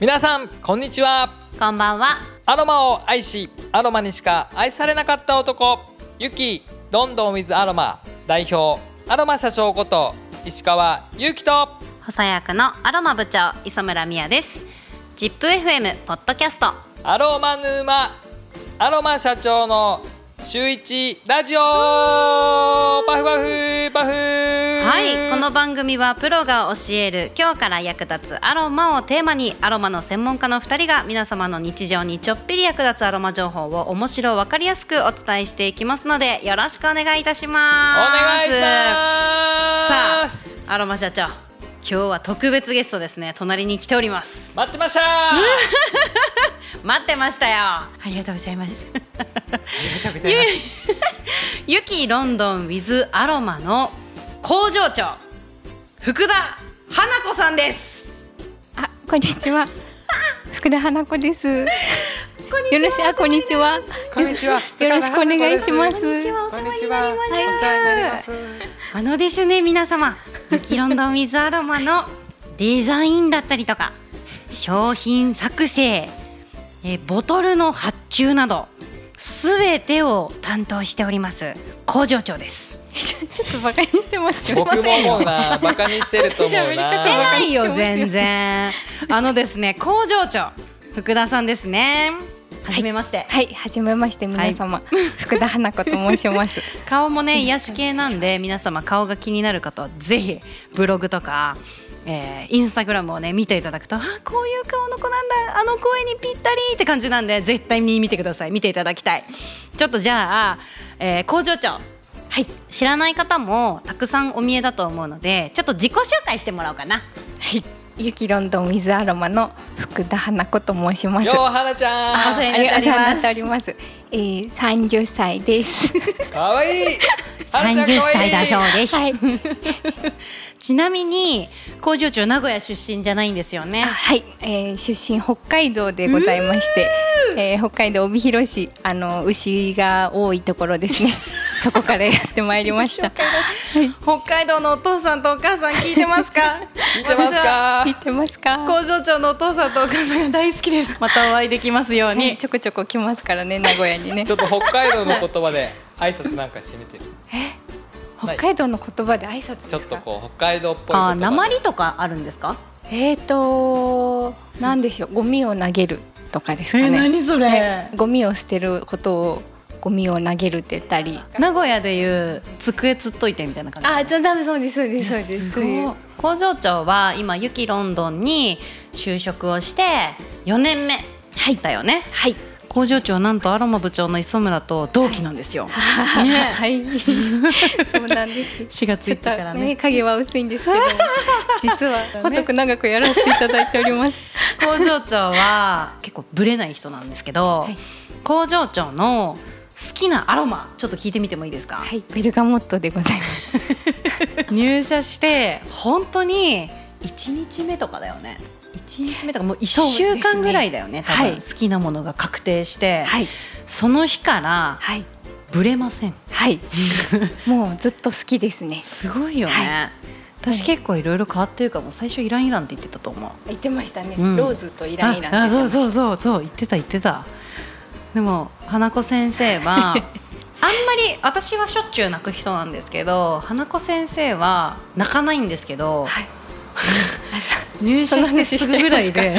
皆さんこんにちは。こんばんは。アロマを愛しアロマにしか愛されなかった男ユキロンドンウィズアロマ代表アロマ社長こと石川祐希と補佐役のアロマ部長磯村美也です。ZIPFM ポッドキャスト。アロマ沼アロマ社長の週一ラジオ。パフパフパフ。はいこの番組はプロが教える今日から役立つアロマをテーマにアロマの専門家の2人が皆様の日常にちょっぴり役立つアロマ情報を面白分かりやすくお伝えしていきますのでよろしくお願いいたします。お願いします。さあアロマ社長今日は特別ゲストですね。隣に来ております。待ってました！待ってましたよ。ありがとうございます。ゆゆきロンドン with アロマの工場長福田花子さんです。あ、こんにちは。福田花子です。よろしく、あ、こんにちは。こんにちは。よろしくお願いします。こんにちは。お世話になりまはお世す話になりますあのですね皆様ゆきロンドン with アロマのデザインだったりとか商品作成えーボトルの発注などすべてを担当しております工場長です。ちょっとバカにしてます。よ。僕も思うなバカにしてると思うな。私してないよ全然。あのですね工場長福田さんですねはじめまして、はい、はじめまして、皆様、福田花子と申します。顔もね癒し系なんで皆様顔が気になる方はぜひブログとか、えーインスタグラムをね見ていただくとあこういう顔の子なんだあの声にぴったりって感じなんで絶対に見てください。見ていただきたい。ちょっとじゃあ、えー工場長。はい。知らない方もたくさんお見えだと思うのでちょっと自己紹介してもらおうかな。はい、ゆきロンドンウィズアロマの福田花子と申します。ようはなちゃん。あそうありがとうございます。えー、三十歳です。かわいい。はなちゃん30かわいい。歳だそうです、はい、ちなみに工場長名古屋出身じゃないんですよね。あはい、えー、出身北海道でございまして、えー、北海道帯広市あの牛が多いところですねそこからやってまいりました。北海道のお父さんとお母さん聞いてますか？見てますか？聞いてますか？工場長のお父さんとお母さんが大好きです。またお会いできますようはいにちょこちょこ来ますからね名古屋にね。ちょっと北海道の言葉で挨拶なんかしてみてる。北海道の言葉で挨拶ですか？ちょっとこう北海道っぽい言葉で。あ鉛とかあるんですか？えーとなんでしょう。ゴミを投げるとかですかね、そはいゴミを捨てることをゴミを投げるって言ったり。名古屋でいう机つっといてみたいな感じ。あじゃあ多分そうですそうですそうですそういう。工場長は今ユキロンドンに就職をして4年目入ったよね。はい工場長なんとアロマ部長の磯村と同期なんですよ、ね。はい。そうなんです。4月ちょっと行ってからね。ね影は薄いんですけど。実は細く長くやらせていただいております。工場長は結構ブレない人なんですけど、はい。工場長の好きなアロマちょっと聞いてみてもいいですか、はいベルガモットでございます。入社して本当に1日目とかだよね。1日目とかもう1週間ぐらいだよね多分。はい。好きなものが確定して、はい。その日からはい。ブレません。はい。もうずっと好きですね。すごいよね、は私結構いろいろ変わってるかも。最初イランイランって言ってたと思う。言ってましたね、うん。ローズとイランイランそうそうそうそう。言ってた言ってたでも花子先生は あんまり私はしょっちゅう泣く人なんですけど花子先生は泣かないんですけど、はい。入社してすぐぐらいで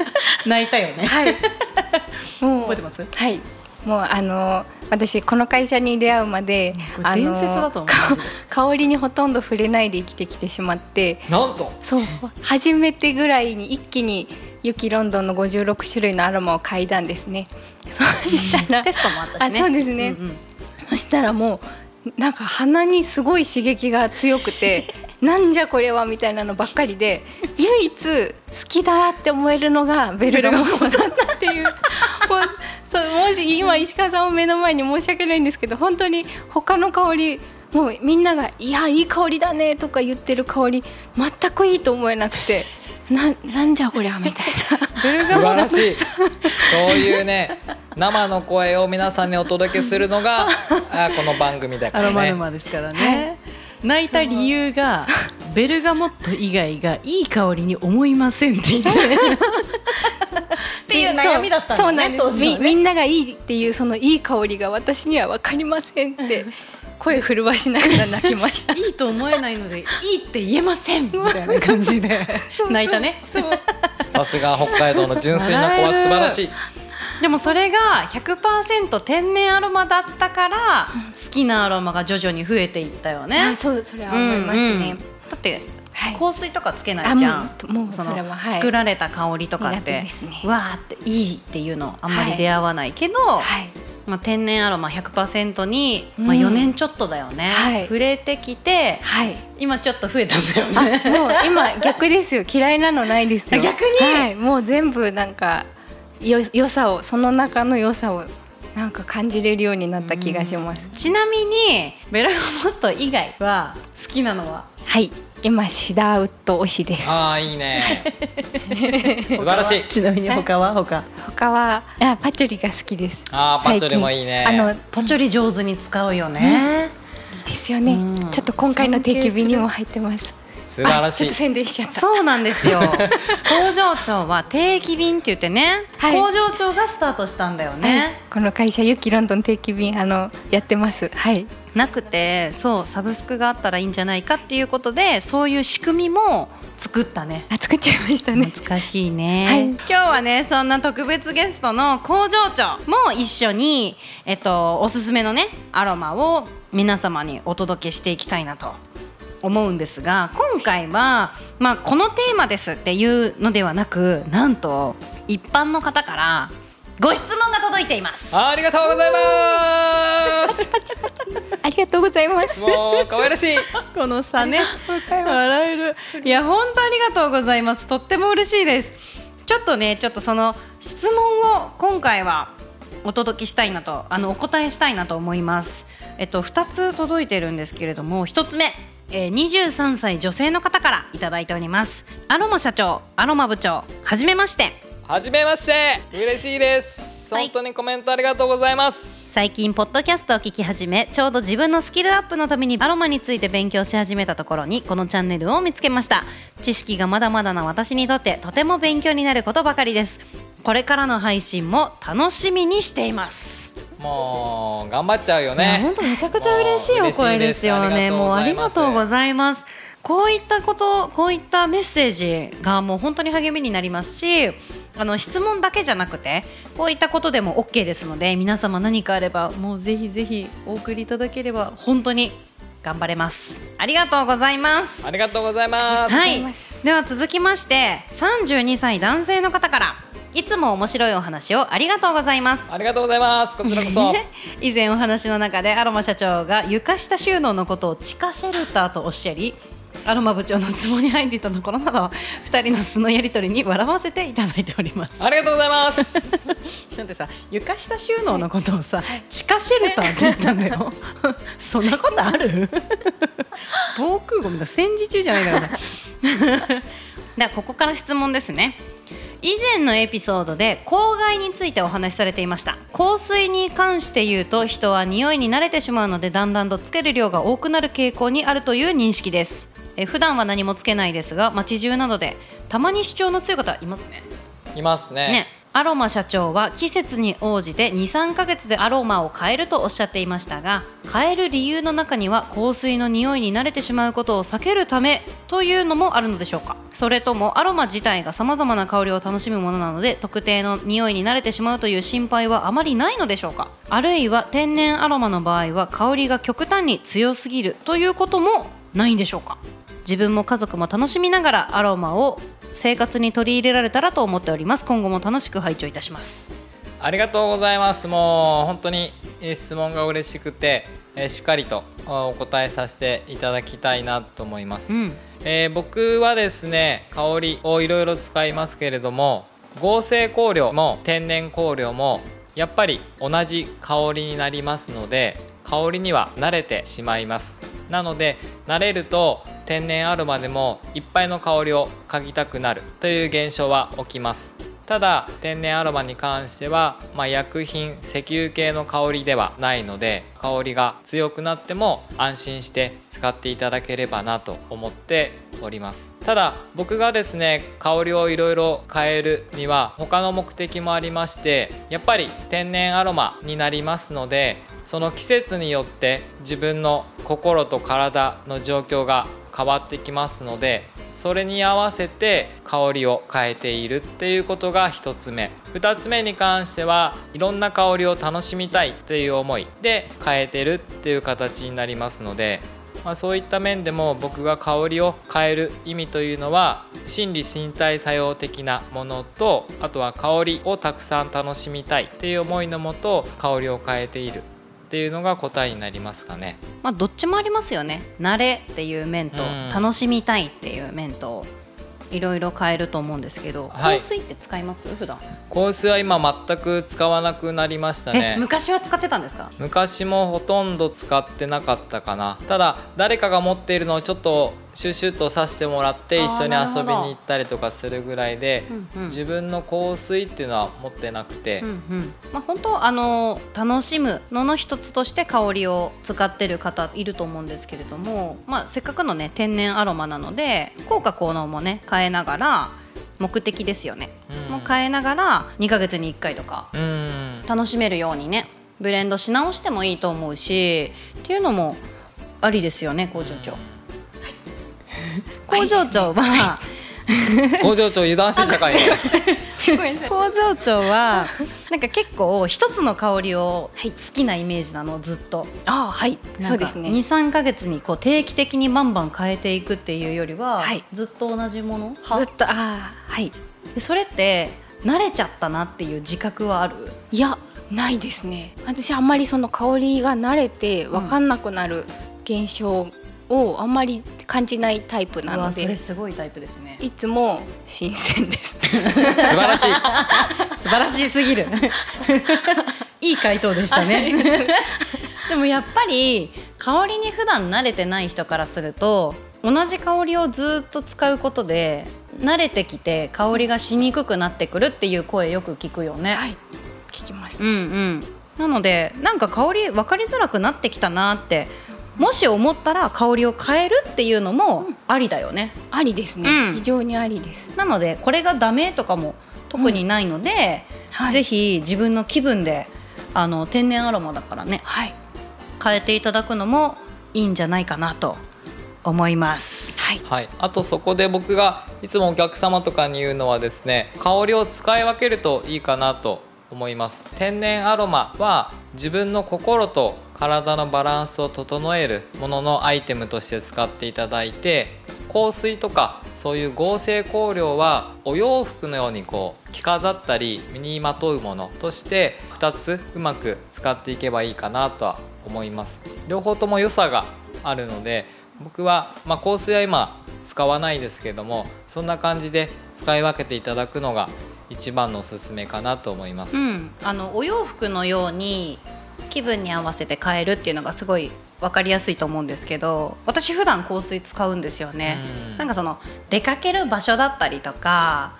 泣いたよね。はい。もう覚えてます？はい。もうあの私この会社に出会うまで伝説だと思う香りにほとんど触れないで生きてきてしまって。なんと？そう。初めてぐらいに一気にユキロンドンの56種類のアロマを嗅いだんですね。そうしたらテストもあったしね。あそうですね。んうん。そしたらもうなんか鼻にすごい刺激が強くて なんじゃこれはみたいなのばっかりで唯一好きだって思えるのがベルガモットだったっていうそうもし今石川さんを目の前に申し訳ないんですけど本当に他の香りもうみんなが「いやいい香りだね」とか言ってる香り全くいいと思えなくて ななんじゃこりゃみたいな。素晴らしい。そういうね生の声を皆さんにお届けするのが あこの番組だかアロマらね沼ですからね、泣いた理由がベルガモット以外がいい香りに思いませんって言ってだ ったんだよねそうなんです、み当時はね。みんながいいっていうそのいい香りが私には分かりませんって声震わしながら泣きました。いいと思えないのでいいって言えませんみたいな感じで。泣いたね。そう。さすが北海道の純粋な子は素晴らしい。でもそれが100%天然アロマだったから好きなアロマが徐々に増えていったよね。あそうそれは思いますね、うんうん。だってはい香水とかつけないじゃん。あもうそ作られた香りとかってわーっていいっていうのあんまりはい。出会わないけど、はい。まあ、天然アロマ100%に、うん。まあ、4年ちょっとだよね、はい。触れてきてはい。今ちょっと増えたんだよね。もう今逆ですよ。嫌いなのないですよ。逆に？はい。もう全部なんかよ良さをその中の良さをなんか感じれるようになった気がします。ちなみにベルガモット以外は好きなのは？はい。今シダーウッド推しです。ああいいね。素晴らしい。ちなみに他は？他。他はあパチョリが好きです。あーパチョリもいいね。あのいパチョリ上手に使うよね。いですよね、うん。ちょっと今回の定期便にも入ってます素晴らしい。宣伝しちゃった。そうなんですよ。工場長は定期便って言ってね、はい。工場長がスタートしたんだよはい。ね、この会社ユキロンドン定期便あのやってます。はい。なくてそうサブスクがあったらいいんじゃないかっていうことでそういう仕組みも作ったね。あ作っちゃいましたね。懐かしいね、はい。今日はねそんな特別ゲストの工場長も一緒に、えっと、おすすめのねアロマを皆様にお届けしていきたいなと思うんですが今回は、まあ、このテーマですっていうのではなくなんと一般の方からご質問が届いています。ありがとうございます。ありがとうございます。もう可愛らしい。この差ね。笑える。いや本当ありがとうございます。とっても嬉しいです。ちょっとねちょっとその質問を今回はお届けしたいなとあのお答えしたいなと思います。えっと2つ届いてるんですけれども1つ目えー23歳女性の方からいただいております。アロマ社長アロマ部長はじめまして。はじめまして。嬉しいです。はい。本当にコメントありがとうございます。最近ポッドキャストを聞き始めちょうど自分のスキルアップのためにアロマについて勉強し始めたところにこのチャンネルを見つけました。知識がまだまだな私にとってとても勉強になることばかりです。これからの配信も楽しみにしていますもう頑張っちゃうよね。本当めちゃくちゃ嬉しいお声ですよね。もうありがとうございます。こういったことこういったメッセージがもう本当に励みになりますしあの質問だけじゃなくてこういったことでも OK ですので皆様何かあればもうぜひぜひお送りいただければ本当に頑張れます。ありがとうございます。ありがとうございます。はい。では続きまして32歳男性の方からいつも面白いお話をありがとうございます。ありがとうございます。こちらこそ。以前お話の中でアロマ社長が床下収納のことを地下シェルターとおっしゃりアロマ部長の壺に入っていたところなど2人の素のやり取りに笑わせていただいております。ありがとうございます。なんでさ床下収納のことをさ地下シェルターって言ったんだよ。そんなことある？防空壕みたいな戦時中じゃないんだからではここから質問ですね。以前のエピソードで公害についてお話しされていました。香水に関して言うと人は匂いに慣れてしまうのでだんだんとつける量が多くなる傾向にあるという認識ですえ普段は何もつけないですが街中などでたまに主張の強い方いますね。いますね。ね、アロマ社長は季節に応じて23ヶ月でアロマを変えるとおっしゃっていましたが変える理由の中には香水の匂いに慣れてしまうことを避けるためというのもあるのでしょうか。それともアロマ自体がさまざまな香りを楽しむものなので特定の匂いに慣れてしまうという心配はあまりないのでしょうか。あるいは天然アロマの場合は香りが極端に強すぎるということもないんでしょうか自分も家族も楽しみながらアロマを生活に取り入れられたらと思っております。今後も楽しく拝聴いたします。ありがとうございます。もう本当にえー質問が嬉しくて、えーしっかりとあお答えさせていただきたいなと思います、うん。えー僕はですね香りをいろいろ使いますけれども合成香料も天然香料もやっぱり同じ香りになりますので香りには慣れてしまいます。なので慣れると天然アロマでもいっぱいの香りを嗅ぎたくなるという現象は起きます。ただ天然アロマに関しては、まあ、薬品石油系の香りではないので香りが強くなっても安心して使っていただければなと思っております。ただ僕がですね香りをいろいろ変えるには他の目的もありましてやっぱり天然アロマになりますのでその季節によって自分の心と体の状況が変わってきますのでそれに合わせて香りを変えているっていうことが1つ目。2つ目に関してはいろんな香りを楽しみたいっていう思いで変えてるっていう形になりますので、まあ、そういった面でも僕が香りを変える意味というのは心理身体作用的なものとあとは香りをたくさん楽しみたいっていう思いのもと香りを変えている。っていうのが答えになりますかね。まあどっちもありますよね。慣れっていう面とうん。楽しみたいっていう面といろいろ変えると思うんですけど、はい。香水って使います？普段。香水は今全く使わなくなりましたえね。昔は使ってたんですか？昔もほとんど使ってなかったかな。ただ誰かが持っているのをちょっとシュッシュッとさせてもらって一緒に遊びに行ったりとかするぐらいで、うんうん。自分の香水っていうのは持ってなくて、うんうん。まあ、本当あの楽しむのの一つとして香りを使ってる方いると思うんですけれども、まあ、せっかくのね天然アロマなので効果効能もね変えながら目的ですよね、うん。もう変えながら2ヶ月に1回とかうん。楽しめるようにねブレンドし直してもいいと思うしっていうのもありですよね工場長。工場長は工場長油断してたかい。ごめんなさい。工場長はなんか結構一つの香りを好きなイメージなのずっと。あはい。そうですね。23か月にこう定期的にバンバン変えていくっていうよりは、はい。ずっと同じもの？ずっとあーはい。でそれって慣れちゃったなっていう自覚はある？いやないですね。私あんまりその香りが慣れて分かんなくなる現象をあんまり感じないタイプなうので、わそれすごいタイプですね。いつも新鮮です。素晴らしい。素晴らしすぎる。いい回答でしたね。でもやっぱり香りに普段慣れてない人からすると同じ香りをずっと使うことで慣れてきて香りがしにくくなってくるっていう声よく聞くよね、はい。聞きました。うんうん。なのでなんか香り分かりづらくなってきたなってもし思ったら香りを変えるっていうのもありだよね、ありですね、うん。非常にありです。なのでこれがダメとかも特にないので、はい。ぜひ自分の気分であの天然アロマだからねはい。変えていただくのもいいんじゃないかなと思います。はい。はい、あとそこで僕がいつもお客様とかに言うのはですね香りを使い分けるといいかなと思います。天然アロマは自分の心と体のバランスを整えるもののアイテムとして使っていただいて香水とかそういう合成香料はお洋服のようにこう着飾ったり身にまとうものとして2つうまく使っていけばいいかなとは思います。両方とも良さがあるので僕は、まあ、香水は今使わないですけどもそんな感じで使い分けていただくのが一番のおすすめかなと思います、うん、あのお洋服のように気分に合わせて変えるっていうのがすごい分かりやすいと思うんですけど私普段香水使うんですよね。うんなんかその出かける場所だったりとか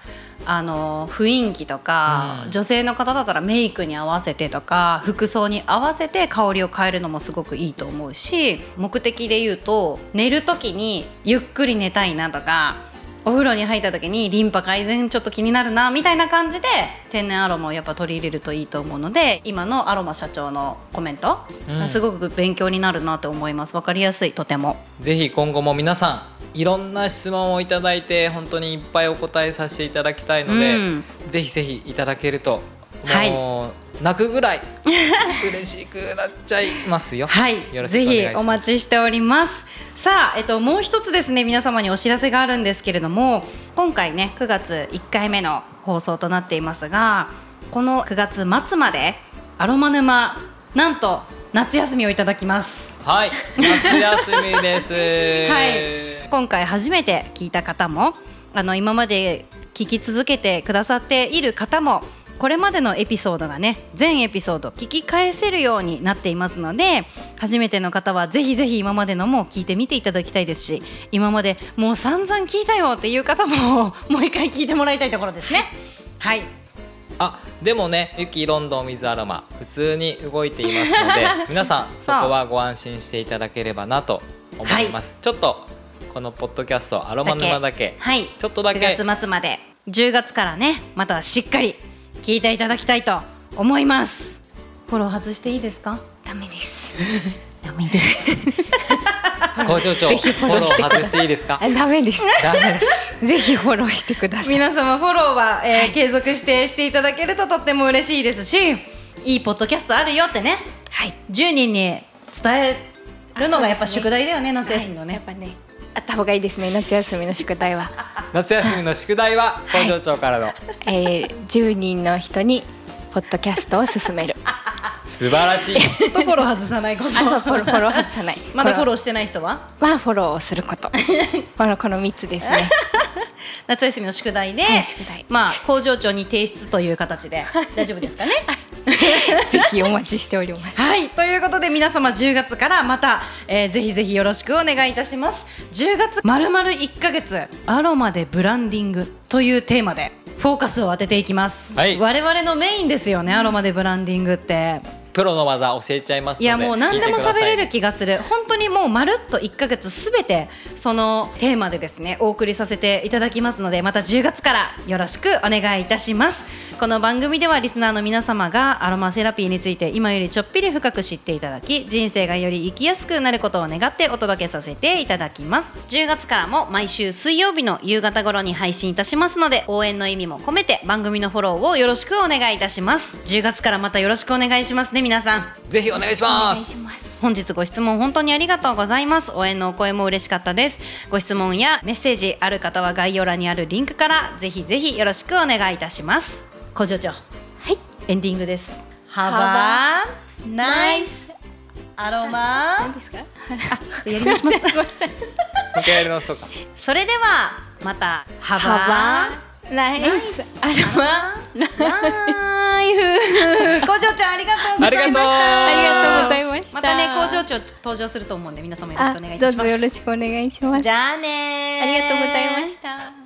あの雰囲気とか、うん女性の方だったらメイクに合わせてとか服装に合わせて香りを変えるのもすごくいいと思うし目的で言うと寝る時にゆっくり寝たいなとかお風呂に入った時にリンパ改善ちょっと気になるなみたいな感じで天然アロマをやっぱ取り入れるといいと思うので今のアロマ社長のコメント、うん。すごく勉強になるなと思います。分かりやすいとても。ぜひ今後も皆さんいろんな質問をいただいて本当にいっぱいお答えさせていただきたいので、うん。ぜひぜひいただけるとはい。泣くぐらい嬉しくなっちゃいますよ。はいよろしくぜひお願いします。お待ちしておりますさあ、えっと、もう一つですね皆様にお知らせがあるんですけれども今回ね9月1回目の放送となっていますがこの9月末までアロマ沼なんと夏休みをいただきますはい、夏休みです。はい今回初めて聞いた方もあの今まで聞き続けてくださっている方もこれまでのエピソードがね全エピソード聞き返せるようになっていますので初めての方はぜひぜひ今までのも聞いてみていただきたいですし今までもう散々聞いたよっていう方も もう一回聞いてもらいたいところですね。はい。あでもね雪ロンドン水アロマ普通に動いていますので 皆さんそこはご安心していただければなと思います、ちょっとこのポッドキャストアロマ沼だけはい。ちょっとだけ。9月末まで。10月からねまたしっかり聞いていただきたいと思います。フォロー外していいですか？ダメです。ダメです。工場長ぜひフォロー外していいですか？あダメです。ダメです。ぜひフォローしてください。皆様フォローは、えー継続してしていただけるととっても嬉しいですしいいポッドキャストあるよってね。はい。10人に伝えるのがやっぱ宿題だよね夏休みのね。はい。やっぱねあった方がいいですね。夏休みの宿題は、夏休みの宿題は工場長からの。えー、10人の人にポッドキャストを進める。素晴らしい。とフォロー外さないこと。あそうフォローフォロー外さない。まだフォローーしてない人は？はフォローをすること。このこの3つですね夏休みの宿題で、はい宿題。まあ工場長に提出という形で大丈夫ですかね？ぜひお待ちしております。はい。ということで皆様10月からまた、えーぜひぜひよろしくお願いいたします。10月まるまる1ヶ月アロマでブランディングというテーマでフォーカスを当てていきます、はい。我々のメインですよねアロマでブランディングってプロの技教えちゃいますいやもう何でも喋れる気がする。本当にもうまるっと1ヶ月すべてそのテーマでですねお送りさせていただきますのでまた10月からよろしくお願いいたします。この番組ではリスナーの皆様がアロマセラピーについて今よりちょっぴり深く知っていただき人生がより生きやすくなることを願ってお届けさせていただきます。10月からも毎週水曜日の夕方頃に配信いたしますので応援の意味も込めて番組のフォローをよろしくお願いいたします。10月からまたよろしくお願いします。ね皆さん。ぜひお願いしおます。本日ご質問本当にありがとうございます。応援のお声も嬉しかったです。ご質問やメッセージある方は概要欄にあるリンクからぜひぜひよろしくお願いいたします。工場長。はい。エンディングです。Have Have a a nice アロマ何ですか？やり直します。ごめんなさい。もう一回やり直そうか。それではまたハバナイスアロマ life 工場長ありがとうございました。ありがとう。ございました。またね工場長登場すると思うんで皆様よろしあくお願いします。ぞよろしくお願いします。じゃあねー。ありがとうございました